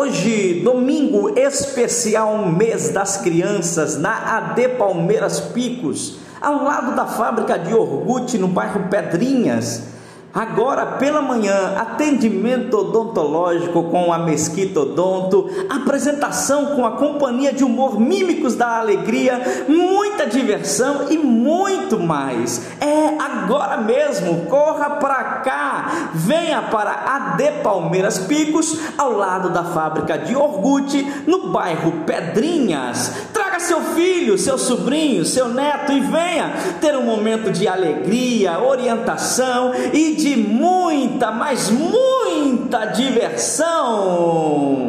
Hoje, domingo especial, mês das crianças, na AD Palmeiras Picos, ao lado da fábrica de iogurte no bairro Pedrinhas. Agora pela manhã, atendimento odontológico com a Mesquita Odonto, apresentação com a companhia de humor Mímicos da Alegria, muita diversão e muito mais. É agora mesmo, corra para cá, venha para AD Palmeiras Picos, ao lado da fábrica de iogurte, no bairro Pedrinhas. Filho, seu sobrinho, seu neto e venha ter um momento de alegria, orientação e de muita, mas muita diversão.